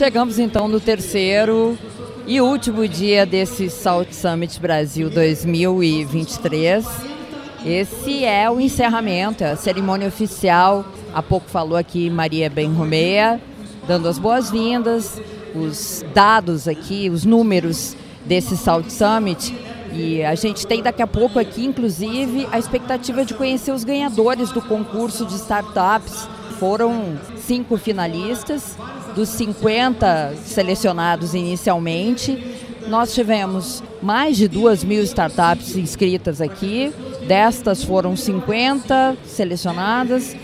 Chegamos então no terceiro e último dia desse Salt Summit Brasil 2023. Esse é o encerramento, é a cerimônia oficial. Há pouco falou aqui Maria Benromea, dando as boas-vindas, os dados aqui, os números desse Salt Summit. E a gente tem daqui a pouco aqui, inclusive, a expectativa de conhecer os ganhadores do concurso de startups. Foram cinco finalistas dos 50 selecionados inicialmente. Nós tivemos mais de duas mil startups inscritas aqui. Destas foram 50 selecionadas,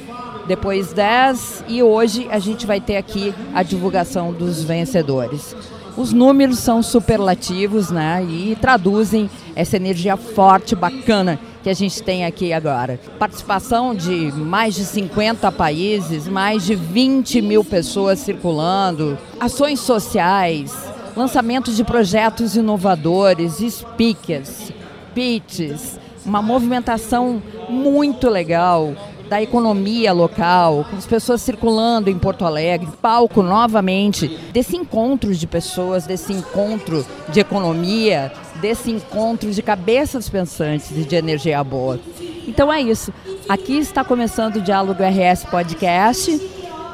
depois 10 e hoje a gente vai ter aqui a divulgação dos vencedores. Os números são superlativos, né? E traduzem essa energia forte, bacana que a gente tem aqui agora. Participação de mais de 50 países, mais de 20 mil pessoas circulando, ações sociais, lançamentos de projetos inovadores, speakers, pitches, uma movimentação muito legal da economia local, com as pessoas circulando em Porto Alegre, palco novamente desse encontro de pessoas, desse encontro de economia, desse encontro de cabeças pensantes e de energia boa. Então é isso. Aqui está começando o Diálogo RS Podcast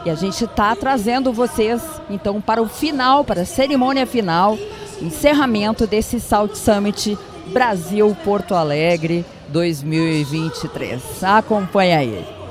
e a gente está trazendo vocês então para o final, para a cerimônia final, encerramento desse Salt Summit Brasil Porto Alegre 2023. Acompanha aí.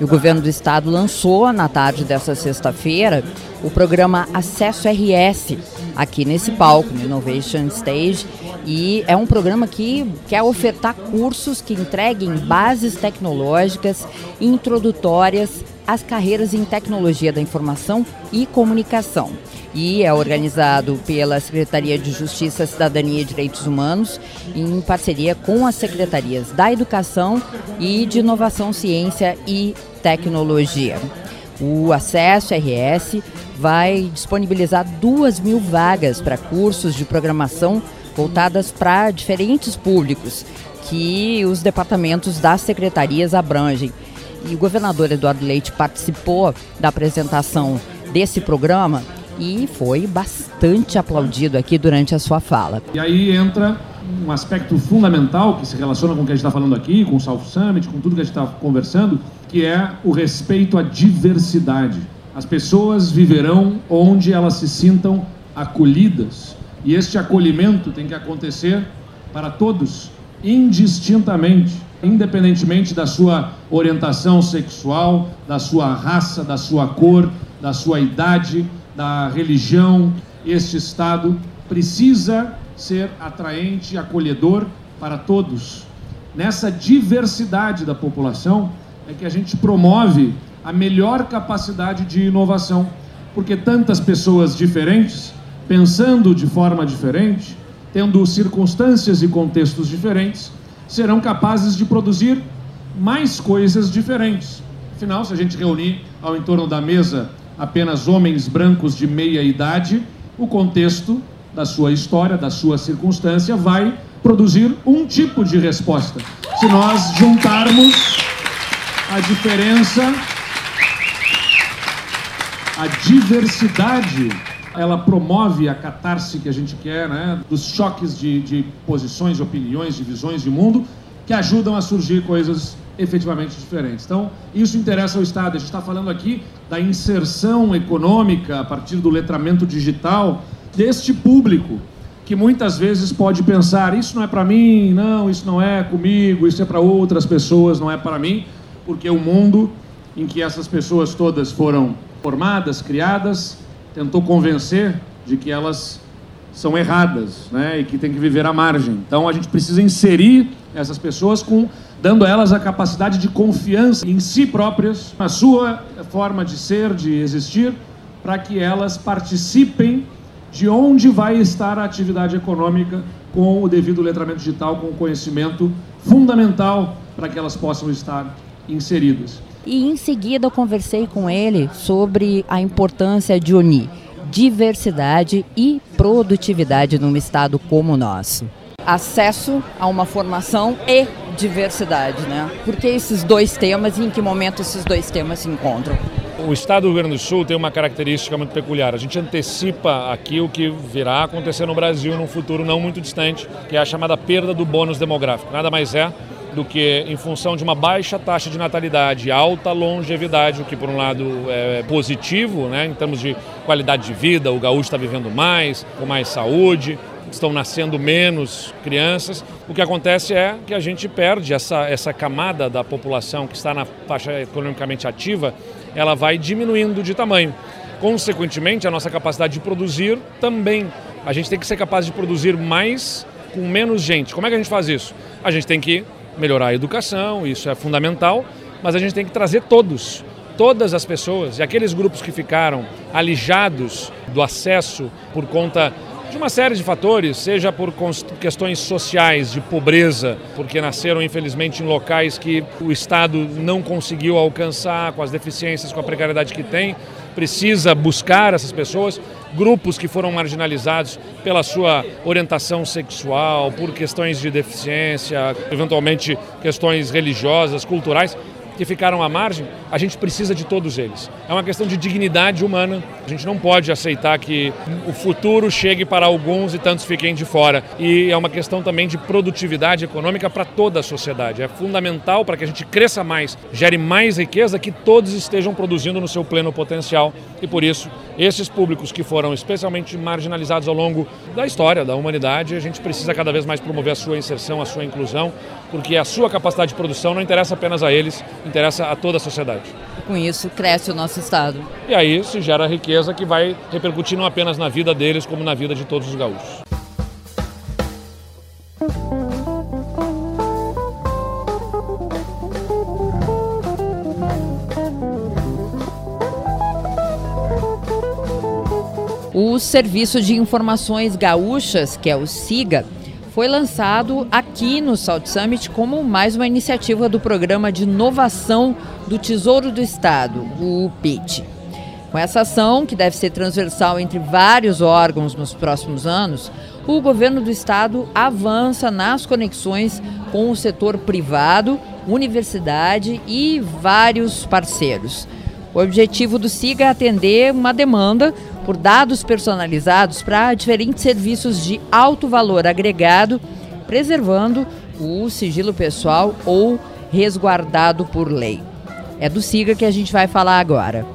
o governo do estado lançou na tarde dessa sexta-feira o programa Acesso RS aqui nesse palco, no Innovation Stage, e é um programa que quer ofertar cursos que entreguem bases tecnológicas introdutórias às carreiras em tecnologia da informação e comunicação. E é organizado pela Secretaria de Justiça, Cidadania e Direitos Humanos, em parceria com as secretarias da Educação e de Inovação, Ciência e Tecnologia. O Acesso RS vai disponibilizar duas mil vagas para cursos de programação voltadas para diferentes públicos que os departamentos das secretarias abrangem. E o governador Eduardo Leite participou da apresentação desse programa e foi bastante aplaudido aqui durante a sua fala. E aí entra um aspecto fundamental que se relaciona com o que a gente está falando aqui, com o South Summit, com tudo que a gente está conversando, que é o respeito à diversidade. As pessoas viverão onde elas se sintam acolhidas. E este acolhimento tem que acontecer para todos, indistintamente, independentemente da sua orientação sexual, da sua raça, da sua cor, da sua idade, da religião. Este Estado precisa ser atraente acolhedor para todos. Nessa diversidade da população é que a gente promove a melhor capacidade de inovação, porque tantas pessoas diferentes, pensando de forma diferente, tendo circunstâncias e contextos diferentes, serão capazes de produzir mais coisas diferentes. Afinal, se a gente reunir ao entorno da mesa apenas homens brancos de meia idade, o contexto da sua história, da sua circunstância, vai produzir um tipo de resposta. Se nós juntarmos a diferença, a diversidade, ela promove a catarse que a gente quer, né? dos choques de, de posições, opiniões, de visões de mundo, que ajudam a surgir coisas efetivamente diferentes. Então, isso interessa ao Estado. A gente está falando aqui da inserção econômica a partir do letramento digital deste público que muitas vezes pode pensar isso não é para mim, não, isso não é comigo, isso é para outras pessoas, não é para mim, porque o mundo em que essas pessoas todas foram formadas, criadas, tentou convencer de que elas são erradas, né, e que tem que viver à margem. Então a gente precisa inserir essas pessoas com dando a elas a capacidade de confiança em si próprias, na sua forma de ser, de existir, para que elas participem de onde vai estar a atividade econômica com o devido letramento digital, com o conhecimento fundamental para que elas possam estar inseridas. E em seguida eu conversei com ele sobre a importância de unir diversidade e produtividade num estado como o nosso. acesso a uma formação e diversidade, né? Por que esses dois temas e em que momento esses dois temas se encontram? O estado do Rio Grande do Sul tem uma característica muito peculiar. A gente antecipa aqui o que virá acontecer no Brasil num futuro não muito distante, que é a chamada perda do bônus demográfico. Nada mais é do que em função de uma baixa taxa de natalidade, alta longevidade, o que por um lado é positivo, né, em termos de qualidade de vida, o gaúcho está vivendo mais, com mais saúde, estão nascendo menos crianças. O que acontece é que a gente perde essa, essa camada da população que está na faixa economicamente ativa, ela vai diminuindo de tamanho. Consequentemente, a nossa capacidade de produzir também. A gente tem que ser capaz de produzir mais com menos gente. Como é que a gente faz isso? A gente tem que melhorar a educação, isso é fundamental, mas a gente tem que trazer todos, todas as pessoas e aqueles grupos que ficaram alijados do acesso por conta de uma série de fatores, seja por questões sociais, de pobreza, porque nasceram infelizmente em locais que o Estado não conseguiu alcançar, com as deficiências, com a precariedade que tem, precisa buscar essas pessoas, grupos que foram marginalizados pela sua orientação sexual, por questões de deficiência, eventualmente questões religiosas, culturais que ficaram à margem, a gente precisa de todos eles. É uma questão de dignidade humana. A gente não pode aceitar que o futuro chegue para alguns e tantos fiquem de fora. E é uma questão também de produtividade econômica para toda a sociedade. É fundamental para que a gente cresça mais, gere mais riqueza, que todos estejam produzindo no seu pleno potencial. E por isso, esses públicos que foram especialmente marginalizados ao longo da história da humanidade, a gente precisa cada vez mais promover a sua inserção, a sua inclusão, porque a sua capacidade de produção não interessa apenas a eles, interessa a toda a sociedade. Com isso, cresce o nosso Estado. E aí se gera riqueza que vai repercutir não apenas na vida deles, como na vida de todos os gaúchos. O Serviço de Informações Gaúchas, que é o SIGA, foi lançado aqui no Salt Summit como mais uma iniciativa do Programa de Inovação do Tesouro do Estado, o PIT. Com essa ação, que deve ser transversal entre vários órgãos nos próximos anos, o governo do estado avança nas conexões com o setor privado, universidade e vários parceiros. O objetivo do SIGA é atender uma demanda por dados personalizados para diferentes serviços de alto valor agregado, preservando o sigilo pessoal ou resguardado por lei. É do SIGA que a gente vai falar agora.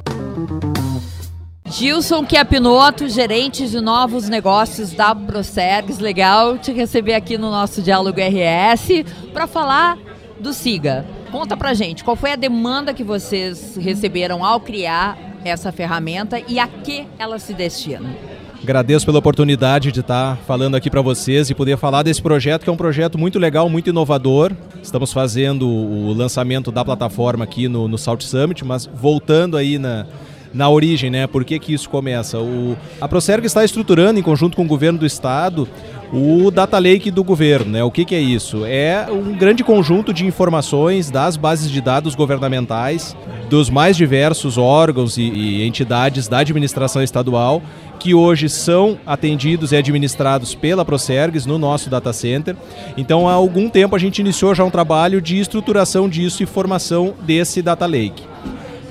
Gilson Chiapinoto, gerente de novos negócios da Procergs. Legal te receber aqui no nosso Diálogo RS para falar do SIGA. Conta pra gente, qual foi a demanda que vocês receberam ao criar essa ferramenta e a que ela se destina? Agradeço pela oportunidade de estar falando aqui para vocês e poder falar desse projeto, que é um projeto muito legal, muito inovador. Estamos fazendo o lançamento da plataforma aqui no, no Salt Summit, mas voltando aí na, na origem, né? Por que, que isso começa? O, a Procerg está estruturando, em conjunto com o governo do estado, o Data Lake do governo. Né? O que, que é isso? É um grande conjunto de informações das bases de dados governamentais, dos mais diversos órgãos e, e entidades da administração estadual que hoje são atendidos e administrados pela Procergs no nosso data center. Então, há algum tempo a gente iniciou já um trabalho de estruturação disso e formação desse data lake.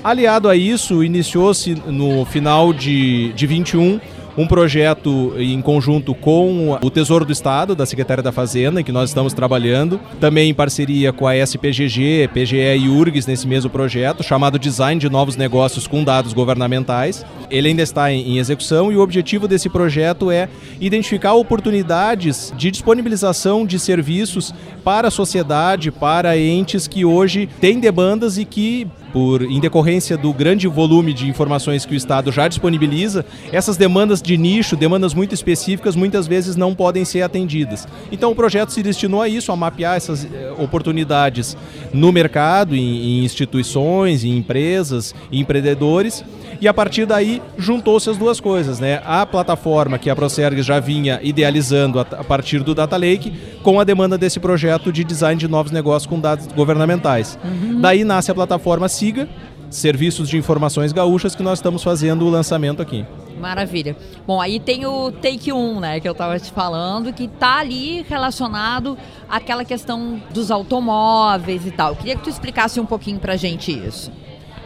Aliado a isso, iniciou-se no final de, de 21 um projeto em conjunto com o Tesouro do Estado, da Secretaria da Fazenda, em que nós estamos trabalhando, também em parceria com a SPGG, PGE e URGS nesse mesmo projeto, chamado Design de Novos Negócios com Dados Governamentais. Ele ainda está em execução e o objetivo desse projeto é identificar oportunidades de disponibilização de serviços para a sociedade, para entes que hoje têm demandas e que por em decorrência do grande volume de informações que o Estado já disponibiliza, essas demandas de nicho, demandas muito específicas, muitas vezes não podem ser atendidas. Então o projeto se destinou a isso, a mapear essas eh, oportunidades no mercado, em, em instituições, em empresas, em empreendedores e a partir daí juntou-se as duas coisas, né? A plataforma que a Procerg já vinha idealizando a partir do Data Lake com a demanda desse projeto de design de novos negócios com dados governamentais. Uhum. Daí nasce a plataforma Siga, Serviços de Informações Gaúchas, que nós estamos fazendo o lançamento aqui. Maravilha. Bom, aí tem o Take 1, né, que eu estava te falando, que está ali relacionado àquela questão dos automóveis e tal. Eu queria que tu explicasse um pouquinho para a gente isso.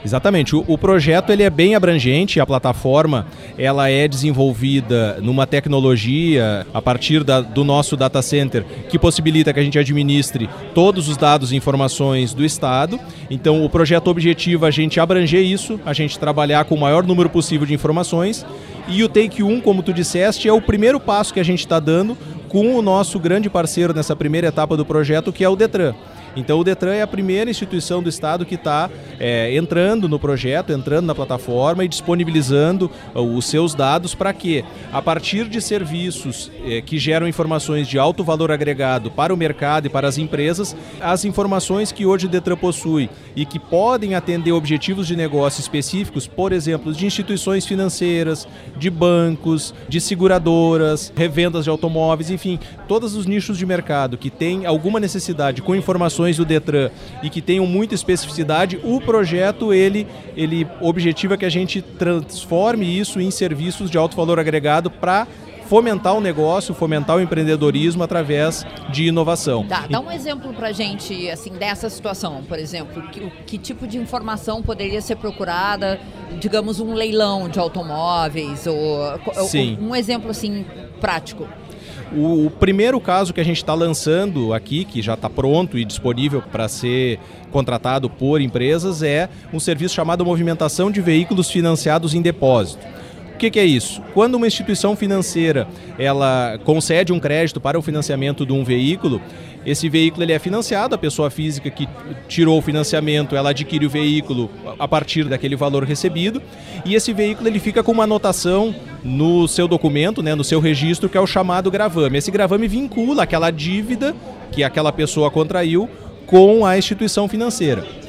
Exatamente. O, o, projeto ele é bem abrangente. A plataforma ela é desenvolvida numa tecnologia a partir da, do nosso data center que possibilita que a gente administre todos os dados e informações do Estado. Então, o projeto objetiva a gente abranger isso, a gente trabalhar com o maior número possível de informações. E o Take 1, como tu disseste, é o primeiro passo que a gente está dando com o nosso grande parceiro nessa primeira etapa do projeto, que é o Detran. Então o Detran é a primeira instituição do Estado que está é, entrando no projeto, entrando na plataforma e disponibilizando uh, os seus dados para que, a partir de serviços é, que geram informações de alto valor agregado para o mercado e para as empresas, as informações que hoje o Detran possui e que podem atender objetivos de negócio específicos, por exemplo, de instituições financeiras, de bancos, de seguradoras, revendas de automóveis, enfim, todos os nichos de mercado que têm alguma necessidade com informações do Detran e que tenham muita especificidade, o projeto ele, ele objetiva que a gente transforme isso em serviços de alto valor agregado para fomentar o negócio, fomentar o empreendedorismo através de inovação. Dá, dá um exemplo para a gente assim, dessa situação, por exemplo, que, que tipo de informação poderia ser procurada, digamos, um leilão de automóveis, ou, Sim. um exemplo assim prático. O, o primeiro caso que a gente está lançando aqui, que já está pronto e disponível para ser contratado por empresas, é um serviço chamado movimentação de veículos financiados em depósito. Que, que, é isso? Quando uma instituição financeira ela concede um crédito para o financiamento de um veículo, esse veículo ele é financiado, a pessoa física que tirou o financiamento, ela adquire o veículo a partir daquele valor recebido, e esse veículo ele fica com uma anotação no seu documento, né, no seu registro, que é o chamado gravame. Esse gravame vincula aquela dívida que aquela pessoa contraiu com a instituição financeira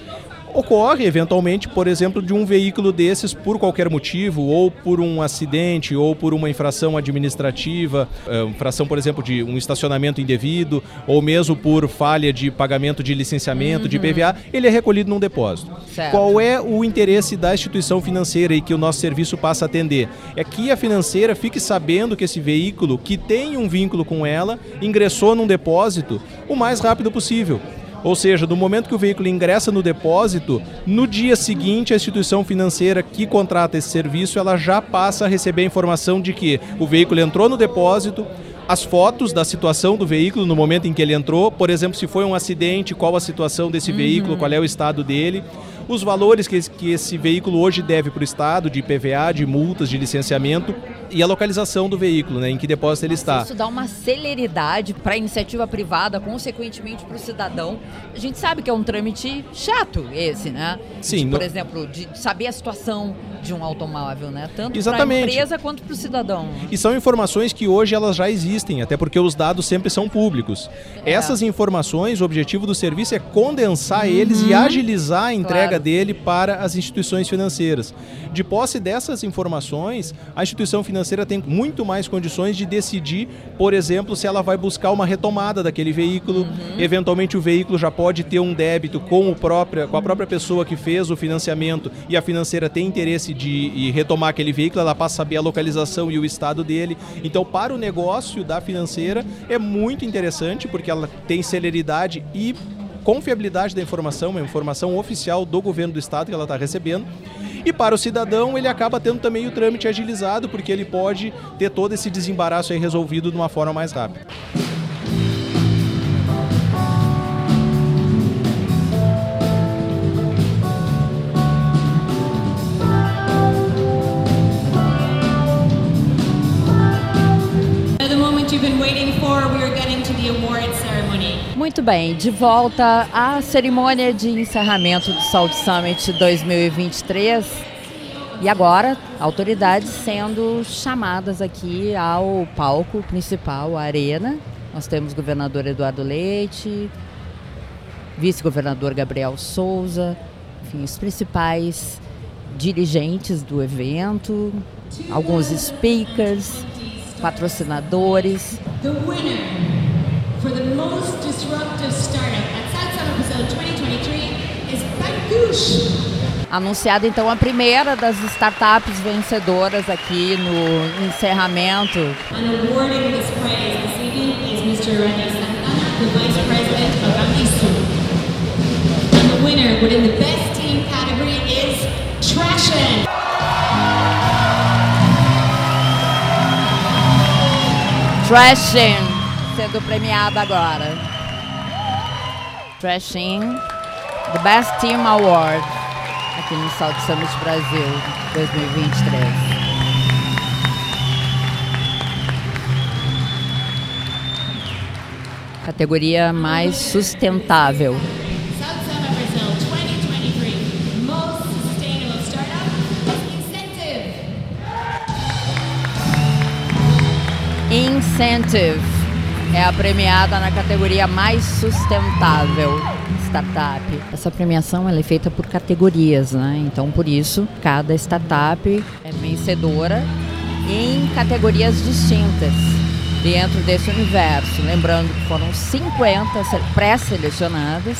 ocorre eventualmente, por exemplo, de um veículo desses por qualquer motivo, ou por um acidente, ou por uma infração administrativa, é, infração, por exemplo, de um estacionamento indevido, ou mesmo por falha de pagamento de licenciamento, uhum. de PVA, ele é recolhido num depósito. Certo. Qual é o interesse da instituição financeira e que o nosso serviço passa a atender? É que a financeira fique sabendo que esse veículo, que tem um vínculo com ela, ingressou num depósito o mais rápido possível. Ou seja, do momento que o veículo ingressa no depósito, no dia seguinte a instituição financeira que contrata esse serviço, ela já passa a receber a informação de que o veículo entrou no depósito, as fotos da situação do veículo no momento em que ele entrou, por exemplo, se foi um acidente, qual a situação desse uhum. veículo, qual é o estado dele os valores que, que esse veículo hoje deve para o Estado, de IPVA, de multas, de licenciamento e a localização do veículo, né, em que depósito ele está. Isso dá uma celeridade para a iniciativa privada, consequentemente para o cidadão. A gente sabe que é um trâmite chato esse, né? Sim. De, por no... exemplo, de saber a situação de um automóvel, né? Tanto para a empresa quanto para o cidadão. Né? E são informações que hoje elas já existem, até porque os dados sempre são públicos. É. Essas informações, o objetivo do serviço é condensar uhum. eles e agilizar a entrega claro. Dele para as instituições financeiras. De posse dessas informações, a instituição financeira tem muito mais condições de decidir, por exemplo, se ela vai buscar uma retomada daquele veículo. Uhum. Eventualmente o veículo já pode ter um débito com, o própria, com a própria pessoa que fez o financiamento e a financeira tem interesse de retomar aquele veículo, ela passa a saber a localização e o estado dele. Então, para o negócio da financeira, é muito interessante porque ela tem celeridade e confiabilidade da informação, uma informação oficial do governo do estado que ela está recebendo. E para o cidadão, ele acaba tendo também o trâmite agilizado, porque ele pode ter todo esse desembaraço resolvido de uma forma mais rápida. Muito bem, de volta à cerimônia de encerramento do Salt Summit 2023. E agora, autoridades sendo chamadas aqui ao palco principal, a Arena. Nós temos o governador Eduardo Leite, vice-governador Gabriel Souza, enfim, os principais dirigentes do evento, alguns speakers, patrocinadores. For the most disruptive startup at Summit Episode 2023 is Bankush. Anunciada então a primeira das startups vencedoras aqui no encerramento. And awarding this praise this evening is Mr. Randy Santana, the Vice President of Amisu. And the winner within the best team category is Trashin. Trashin sendo premiada agora. Trashin, the Best Team Award aqui no Salt Summit Brasil 2023. Categoria mais sustentável. Incentive é a premiada na categoria mais sustentável startup. Essa premiação é feita por categorias, né? Então, por isso, cada startup é vencedora em categorias distintas dentro desse universo. Lembrando que foram 50 pré-selecionadas,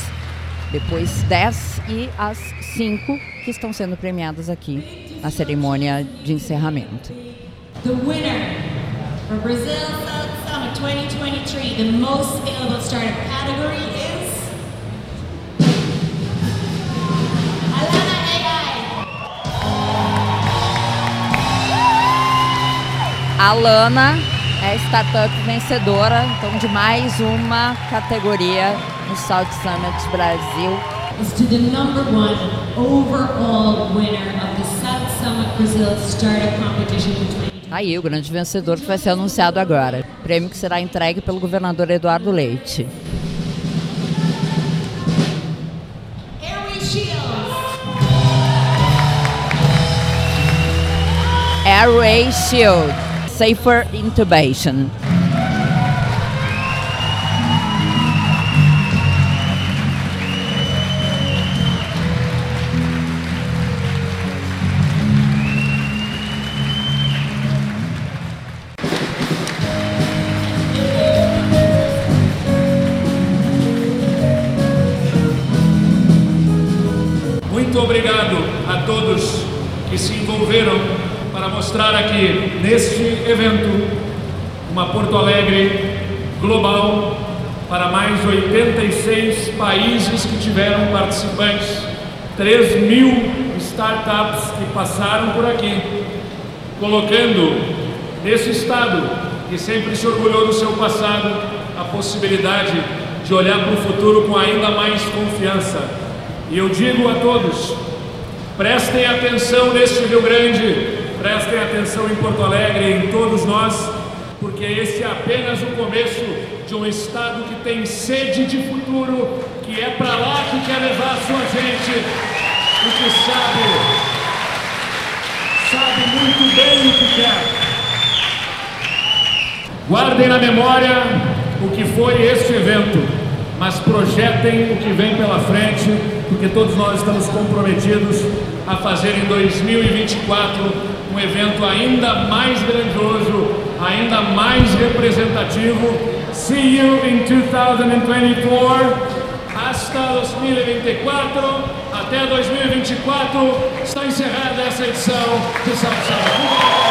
depois 10 e as 5 que estão sendo premiadas aqui na cerimônia de encerramento. The winner for Brazil Summit 2023, the most scalable startup category is A Lana é a startup vencedora então de mais uma categoria no South Summit Brasil. Is to the number one overall winner of the South Summit Brazil Startup Competition aí o grande vencedor que vai ser anunciado agora. Prêmio que será entregue pelo governador Eduardo Leite. Airway Shield safer intubation. A todos que se envolveram para mostrar aqui, neste evento, uma Porto Alegre global para mais 86 países que tiveram participantes, 3 mil startups que passaram por aqui, colocando nesse Estado, que sempre se orgulhou do seu passado, a possibilidade de olhar para o futuro com ainda mais confiança. E eu digo a todos, prestem atenção neste Rio Grande, Prestem atenção em Porto Alegre em todos nós, porque esse é apenas o começo de um Estado que tem sede de futuro, que é para lá que quer levar a sua gente e que sabe, sabe muito bem o que quer. Guardem na memória o que foi este evento, mas projetem o que vem pela frente, porque todos nós estamos comprometidos a fazer em 2024 um evento ainda mais grandioso, ainda mais representativo. See you in 2024. Hasta 2024, até 2024, está encerrada essa edição de Salve E